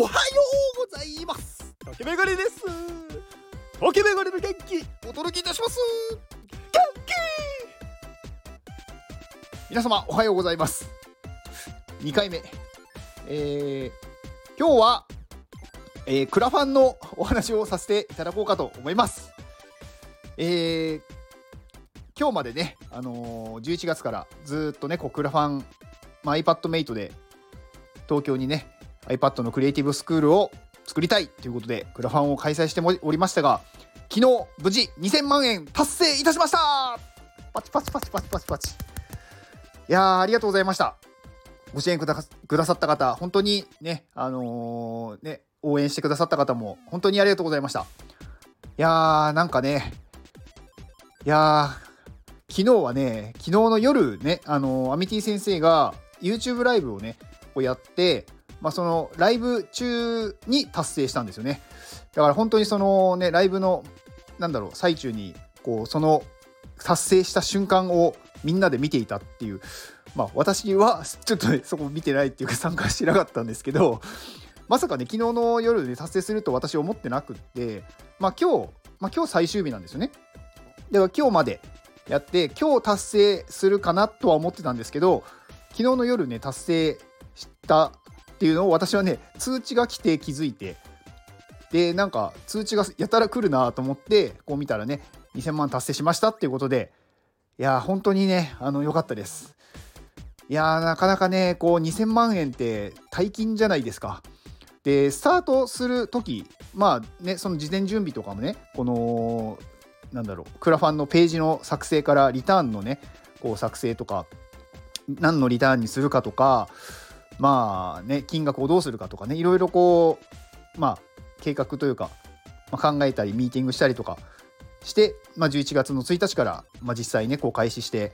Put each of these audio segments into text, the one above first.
おはようございます。竹メガネです。竹メガネの元気。お届けいたします。元気。皆様おはようございます。2回目。えー、今日は、えー、クラファンのお話をさせていただこうかと思います。えー、今日までね、あのー、11月からずっとね、こうクラファン、まあ、iPadMate で東京にね、iPad のクリエイティブスクールを作りたいということで、クラファンを開催しておりましたが、昨日、無事2000万円達成いたしましたパチパチパチパチパチパチ。いや、ありがとうございました。ご支援くださった方、本当にね、あのー、ね、応援してくださった方も、本当にありがとうございました。いやー、なんかね、いやー、昨日はね、昨日の夜ね、あのー、アミティ先生が YouTube ライブをね、をやって、まあ、そのライブ中に達成したんですよね。だから本当にそのね、ライブの、なんだろう、最中に、こう、その達成した瞬間をみんなで見ていたっていう、まあ私はちょっとね、そこ見てないっていうか参加してなかったんですけど、まさかね、昨日の夜で達成すると私思ってなくって、まあ今日、まあ今日最終日なんですよね。だから今日までやって、今日達成するかなとは思ってたんですけど、昨日の夜ね、達成したっていうのを私はね通知が来て気づいてでなんか通知がやたら来るなと思ってこう見たらね2000万達成しましたっていうことでいや本当にねあの良かったです。いやなかなかねこう2000万円って大金じゃないですか。でスタートする時まあねその事前準備とかもねこのなんだろうクラファンのページの作成からリターンのねこう作成とか何のリターンにするかとかまあね金額をどうするかとかねいろいろこうまあ計画というか、まあ、考えたりミーティングしたりとかして、まあ、11月の1日から、まあ、実際ねこう開始して、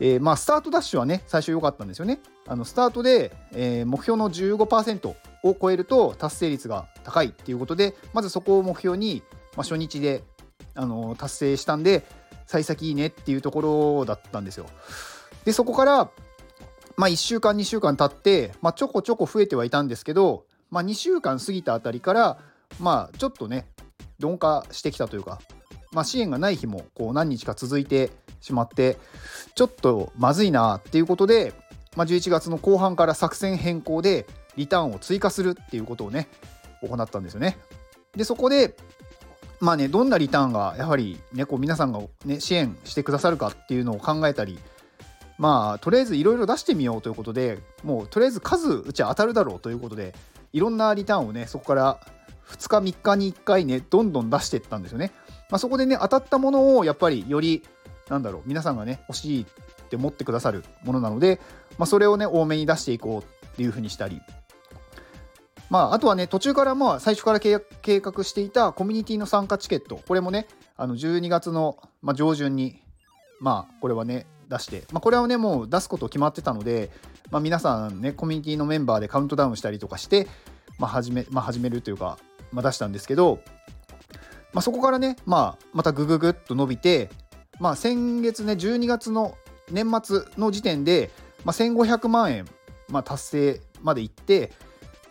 えー、まあスタートダッシュはね最初良かったんですよね。あのスタートで、えー、目標の15%を超えると達成率が高いっていうことでまずそこを目標に、まあ、初日で、あの達成したんで幸先いいねっていうところだったんですよ。でそこからまあ、1週間2週間経って、まあ、ちょこちょこ増えてはいたんですけど、まあ、2週間過ぎたあたりからまあちょっとね鈍化してきたというか、まあ、支援がない日もこう何日か続いてしまってちょっとまずいなっていうことで、まあ、11月の後半から作戦変更でリターンを追加するっていうことをね行ったんですよね。でそこでまあねどんなリターンがやはりねこう皆さんが、ね、支援してくださるかっていうのを考えたりまあとりあえずいろいろ出してみようということでもうとりあえず数うちは当たるだろうということでいろんなリターンをねそこから2日3日に1回ねどんどん出していったんですよね。まあ、そこでね当たったものをやっぱりよりなんだろう皆さんがね欲しいって思ってくださるものなので、まあ、それをね多めに出していこうっていうふうにしたりまあ、あとはね、途中からまあ最初から計画していたコミュニティの参加チケット、これもね、あの12月の、まあ、上旬に、まあ、これはね、出して、まあ、これはねもう出すこと決まってたので、まあ、皆さんねコミュニティのメンバーでカウントダウンしたりとかして、まあ、始めまあ、始めるというか、まあ、出したんですけど、まあ、そこからね、まあ、またグググっと伸びて、まあ、先月ね12月の年末の時点で、まあ、1500万円、まあ、達成までいって、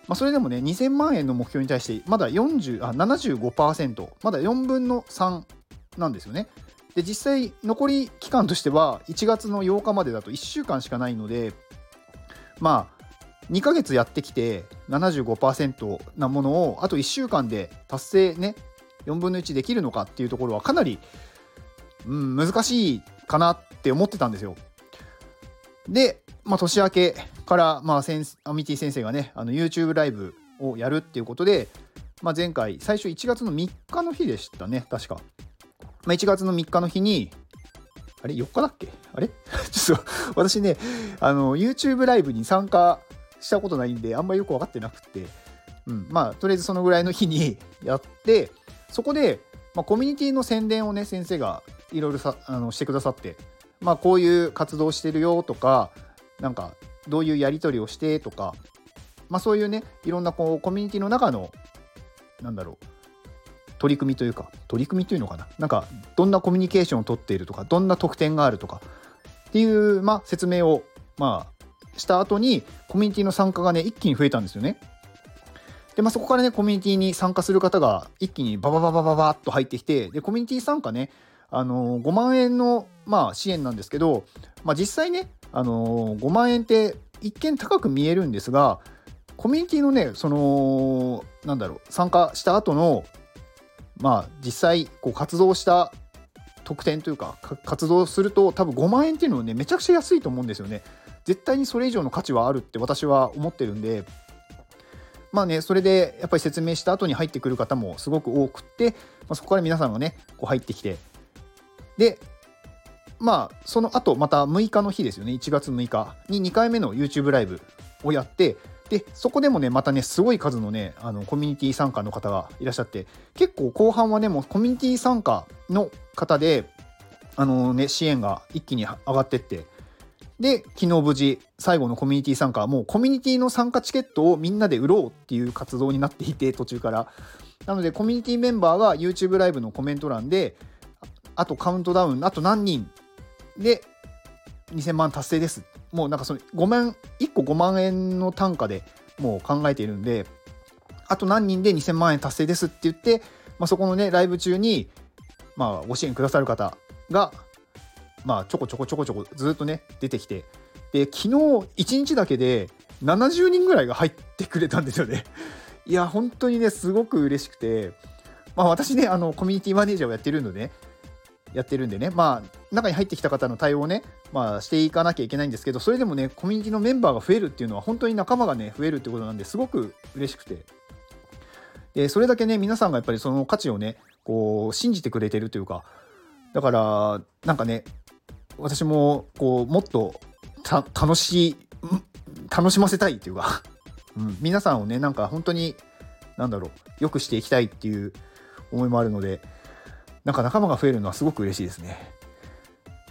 まあ、それでもね2000万円の目標に対してまだ40あ75%まだ4分の3なんですよね。で実際残り期間としては1月の8日までだと1週間しかないのでまあ2ヶ月やってきて75%なものをあと1週間で達成ね4分の1できるのかっていうところはかなり、うん、難しいかなって思ってたんですよ。で、まあ、年明けから、まあ、センアミティ先生がねあの YouTube ライブをやるっていうことで、まあ、前回最初1月の3日の日でしたね確か。まあ、1月の3日の日に、あれ ?4 日だっけ？あれ？ちょっと私ね、あの、YouTube ライブに参加したことないんで、あんまりよく分かってなくて、うん、まあ、とりあえずそのぐらいの日に やって、そこで、まあ、コミュニティの宣伝をね、先生がいろいろさあのしてくださって、まあ、こういう活動してるよとか、なんか、どういうやり取りをしてとか、まあ、そういうね、いろんなこうコミュニティの中の、なんだろう、取り組みというか取り組みというのかな？なんかどんなコミュニケーションをとっているとかどんな特典があるとかっていう、まあ、説明を、まあ、した後にコミュニティの参加がね一気に増えたんですよね。で、まあ、そこからねコミュニティに参加する方が一気にババババババッと入ってきてでコミュニティ参加ねあのー、5万円の、まあ、支援なんですけど、まあ、実際ね、あのー、5万円って一見高く見えるんですがコミュニティのねそのなんだろう参加した後のまあ実際こう活動した特典というか活動すると多分5万円っていうのはねめちゃくちゃ安いと思うんですよね。絶対にそれ以上の価値はあるって私は思ってるんでまあねそれでやっぱり説明した後に入ってくる方もすごく多くって、まあ、そこから皆さんがねこう入ってきてでまあその後また6日の日ですよね。1月6日に2回目の YouTube ライブをやってでそこでもねまたねすごい数のねあのコミュニティ参加の方がいらっしゃって結構後半はねもうコミュニティ参加の方であのね支援が一気に上がってってで昨日無事最後のコミュニティ参加もうコミュニティの参加チケットをみんなで売ろうっていう活動になっていて途中から。なのでコミュニティメンバーが YouTube ライブのコメント欄であとカウントダウンあと何人で2000万達成です。もうなんかその5万1個5万円の単価でもう考えているんであと何人で2000万円達成ですって言って、まあ、そこのねライブ中に、まあ、ご支援くださる方が、まあ、ちょこちょこちょこちょこずっとね出てきてで昨日1日だけで70人ぐらいが入ってくれたんですよね。いや本当にねすごく嬉しくて、まあ、私ねあのコミュニティマネージャーをやってるので、ね、やってるんでね、まあ、中に入ってきた方の対応をね、まあ、していかなきゃいけないんですけど、それでもね、コミュニティのメンバーが増えるっていうのは、本当に仲間がね、増えるってことなんですごく嬉しくて。で、それだけね、皆さんがやっぱりその価値をね、こう、信じてくれてるというか、だから、なんかね、私も、こう、もっと楽しい、楽しませたいっていうか、うん、皆さんをね、なんか本当に、なんだろう、良くしていきたいっていう思いもあるので、なんか仲間が増えるのはすごく嬉しいですね。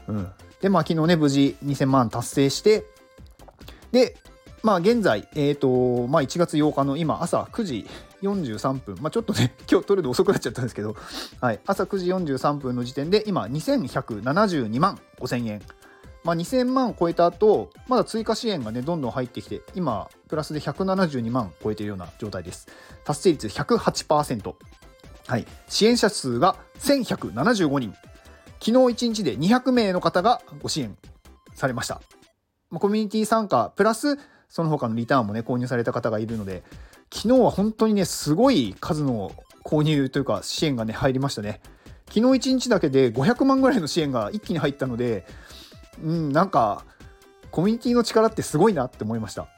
うん。で、まあ昨日ね、無事2000万達成して、で、まあ現在、えっ、ー、と、まあ1月8日の今朝9時43分、まあちょっとね、今日撮るの遅くなっちゃったんですけど、はい、朝9時43分の時点で今2172万5000円。まあ、2000万超えた後、まだ追加支援がね、どんどん入ってきて、今、プラスで172万超えているような状態です。達成率108%。はい、支援者数が1175人昨日1日で200名の方がご支援されました。コミュニティ参加プラスその他のリターンもね購入された方がいるので昨日は本当にねすごい数の購入というか支援がね入りましたね。昨日1日だけで500万ぐらいの支援が一気に入ったのでうんなんかコミュニティの力ってすごいなって思いました、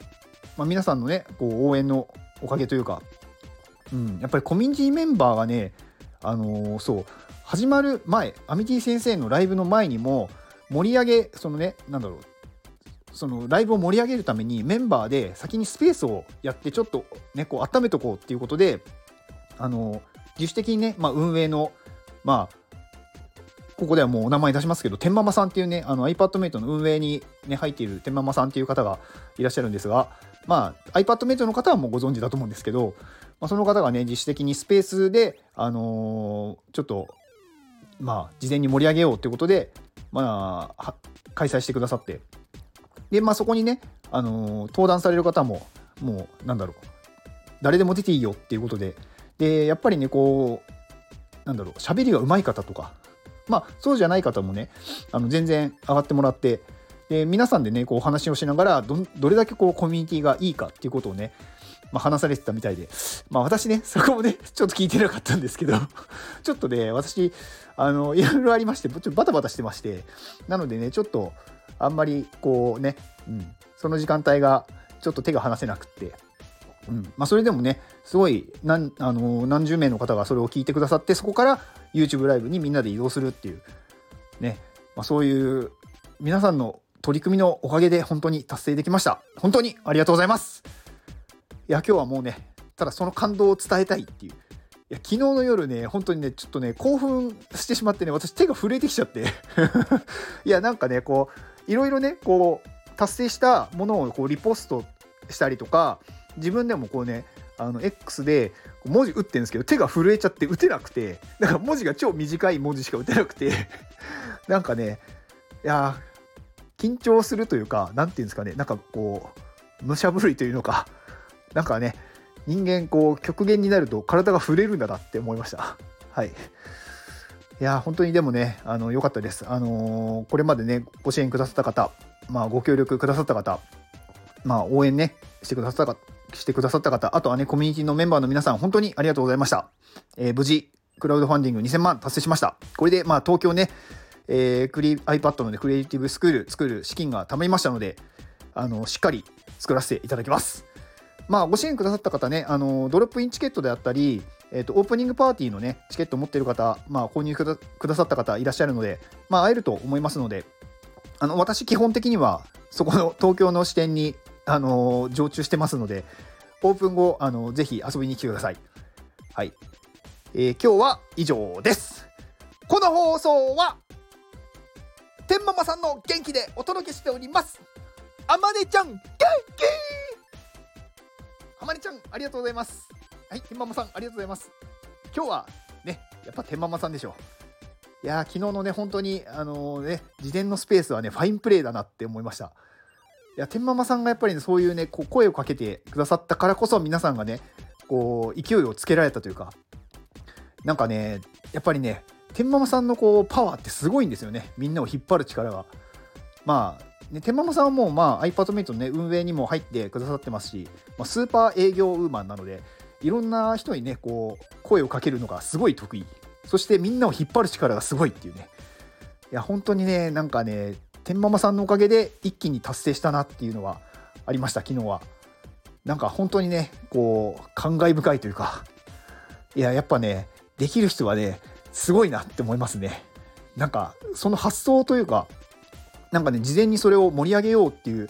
まあ、皆さんのねこう応援のおかげというかうん、やっぱりコミュニティメンバーがね、あのー、そう始まる前アミティ先生のライブの前にも盛り上げそのねなんだろうそのライブを盛り上げるためにメンバーで先にスペースをやってちょっとねこう温めとこうっていうことであの自主的にね、まあ、運営のまあここではもうお名前出しますけど、天ママさんっていうね、あの iPadMate の運営に、ね、入っている天ママさんっていう方がいらっしゃるんですが、まあ、iPadMate の方はもうご存知だと思うんですけど、まあ、その方がね、自主的にスペースで、あのー、ちょっと、まあ、事前に盛り上げようということで、まあ、開催してくださって、で、まあ、そこにね、あのー、登壇される方も、もう、なんだろう、誰でも出ていいよっていうことで、で、やっぱりね、こう、なんだろう、喋りが上手い方とか、まあ、そうじゃない方もね、あの全然上がってもらって、で皆さんでね、こうお話をしながらど、どれだけこうコミュニティがいいかっていうことをね、まあ、話されてたみたいで、まあ、私ね、そこもね、ちょっと聞いてなかったんですけど、ちょっとね、私、あの、いろいろありまして、ちょっとバタバタしてまして、なのでね、ちょっと、あんまり、こうね、うん、その時間帯が、ちょっと手が離せなくって、うんまあ、それでもね、すごい何あの何十名の方がそれを聞いてくださって、そこから YouTube ライブにみんなで移動するっていう、ね、まあ、そういう皆さんの取り組みのおかげで本当に達成できました。本当にありがとうございます。いや、今日はもうね、ただその感動を伝えたいっていう。いや、昨日の夜ね、本当にね、ちょっとね、興奮してしまってね、私手が震えてきちゃって。いや、なんかね、こう、いろいろね、こう、達成したものをこうリポストしたりとか、自分でもこうね、あの X で文字打ってるんですけど手が震えちゃって打てなくてだから文字が超短い文字しか打てなくて。なんかねいや緊張するというか何て言うんですかねなんかこう武者震いというのか。なんかね人間こう極限になると体が触れるんだなって思いました。はい。いや本当にでもねあの良かったです。あのー、これまでねご支援くださった方まあご協力くださった方まあ応援ねしてくださったしてくださった方あとはねコミュニティのメンバーの皆さん本当にありがとうございました、えー、無事クラウドファンディング2000万達成しました。これでまあ東京ねえー、クリ iPad の、ね、クリエイティブスクール作る資金が貯まりましたのであのしっかり作らせていただきます。まあ、ご支援くださった方ね、あのドロップインチケットであったり、えーと、オープニングパーティーのね、チケット持ってる方、まあ、購入くださった方いらっしゃるので、まあ、会えると思いますので、あの私、基本的にはそこの東京の支店に、あの常駐してますので、オープン後、あのぜひ遊びに来てください。はい、えー、今日は以上です。この放送は天ママさんの元気でお届けしております。あまねちゃん、元気あまねちゃん、ありがとうございます。はい、天ママさん、ありがとうございます。今日はね、やっぱ天ママさんでしょう。いや昨日のね、本当に、あのー、ね、事前のスペースはね、ファインプレーだなって思いました。いや、天ママさんがやっぱり、ね、そういうね、こう声をかけてくださったからこそ、皆さんがね、こう、勢いをつけられたというか、なんかね、やっぱりね、天ママさんのこうパワーってすごいんですよね。みんなを引っ張る力が。まあ、ね、天ママさんはもう、まあ、iPadMate の、ね、運営にも入ってくださってますし、まあ、スーパー営業ウーマンなので、いろんな人にね、こう、声をかけるのがすごい得意。そしてみんなを引っ張る力がすごいっていうね。いや、本当にね、なんかね、天ママさんのおかげで一気に達成したなっていうのはありました、昨日は。なんか本当にね、こう、感慨深いというか、いや、やっぱね、できる人はね、すごいなって思いますね。なんか、その発想というか、なんかね、事前にそれを盛り上げようっていう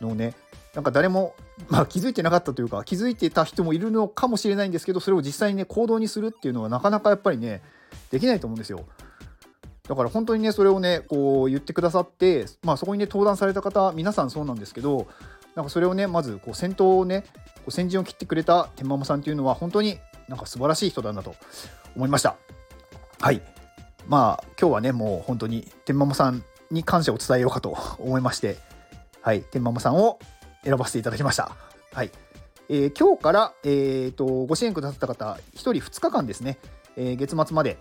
のをね、なんか誰も、まあ、気づいてなかったというか、気づいてた人もいるのかもしれないんですけど、それを実際にね、行動にするっていうのはなかなかやっぱりね、できないと思うんですよ。だから本当にね、それをね、こう言ってくださって、まあそこにね、登壇された方、皆さんそうなんですけど、なんかそれをね、まずこう先頭をね、こう先陣を切ってくれた天ママさんっていうのは、本当になんか素晴らしい人だなと思いました。はい。まあ今日はね、もう本当に天ママさんに感謝を伝えようかと思いまして、はい、天ママさんを選ばせていただきました。はい。えー、今日から、えーと、ご支援くださった方、1人2日間ですね、えー、月末まで、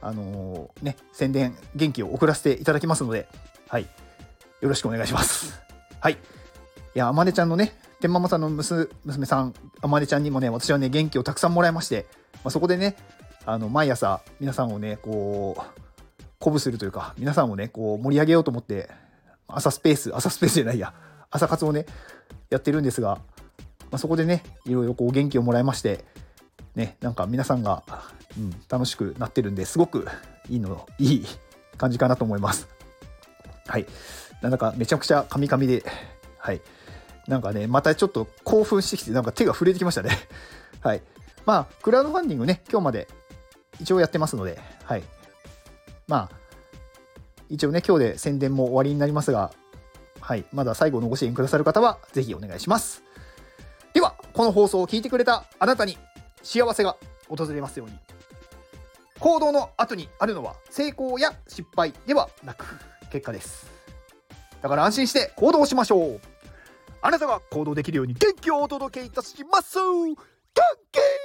あのー、ね、宣伝、元気を送らせていただきますので、はい、よろしくお願いします。はい。いや、あまねちゃんのね、天ママさんの娘さん、あまねちゃんにもね、私はね、元気をたくさんもらいまして、まあ、そこでね、あの毎朝、皆さんをね、こう、鼓舞するというか、皆さんをね、こう盛り上げようと思って、朝スペース、朝スペースじゃないや、朝活をね、やってるんですが、まあ、そこでね、いろいろこう元気をもらいまして、ね、なんか皆さんが、うん、楽しくなってるんですごくいいの、いい感じかなと思います。はい。なんだかめちゃくちゃカミカミで、はい。なんかね、またちょっと興奮してきて、なんか手が震えてきましたね。はい。まあ、クラウドファンディングね、今日まで一応やってますので、はい。まあ、一応ね、今日で宣伝も終わりになりますが、はい、まだ最後のご支援くださる方は、ぜひお願いします。では、この放送を聞いてくれたあなたに幸せが訪れますように。行動の後にあるのは成功や失敗ではなく結果です。だから安心して行動しましょう。あなたが行動できるように元気をお届けいたします。元気